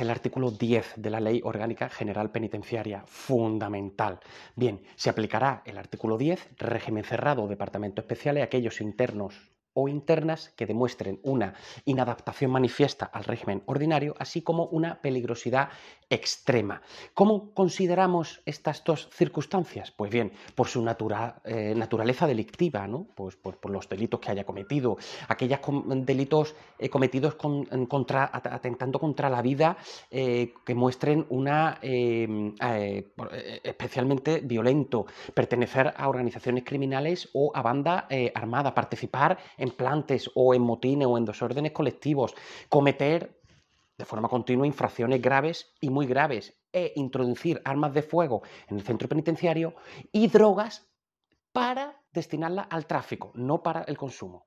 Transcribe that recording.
el artículo 10 de la Ley Orgánica General Penitenciaria, fundamental. Bien, se aplicará el artículo 10, régimen cerrado, departamento especial, a aquellos internos o internas que demuestren una inadaptación manifiesta al régimen ordinario, así como una peligrosidad extrema. ¿Cómo consideramos estas dos circunstancias? Pues bien, por su eh, naturaleza delictiva, ¿no? pues por, los delitos que haya cometido, aquellos delitos eh, cometidos contra, atentando contra la vida eh, que muestren una em, especialmente violento, pertenecer a organizaciones criminales o a banda armada, participar en plantes o en motines o en desórdenes colectivos, cometer de forma continua infracciones graves y muy graves e introducir armas de fuego en el centro penitenciario y drogas para destinarlas al tráfico, no para el consumo.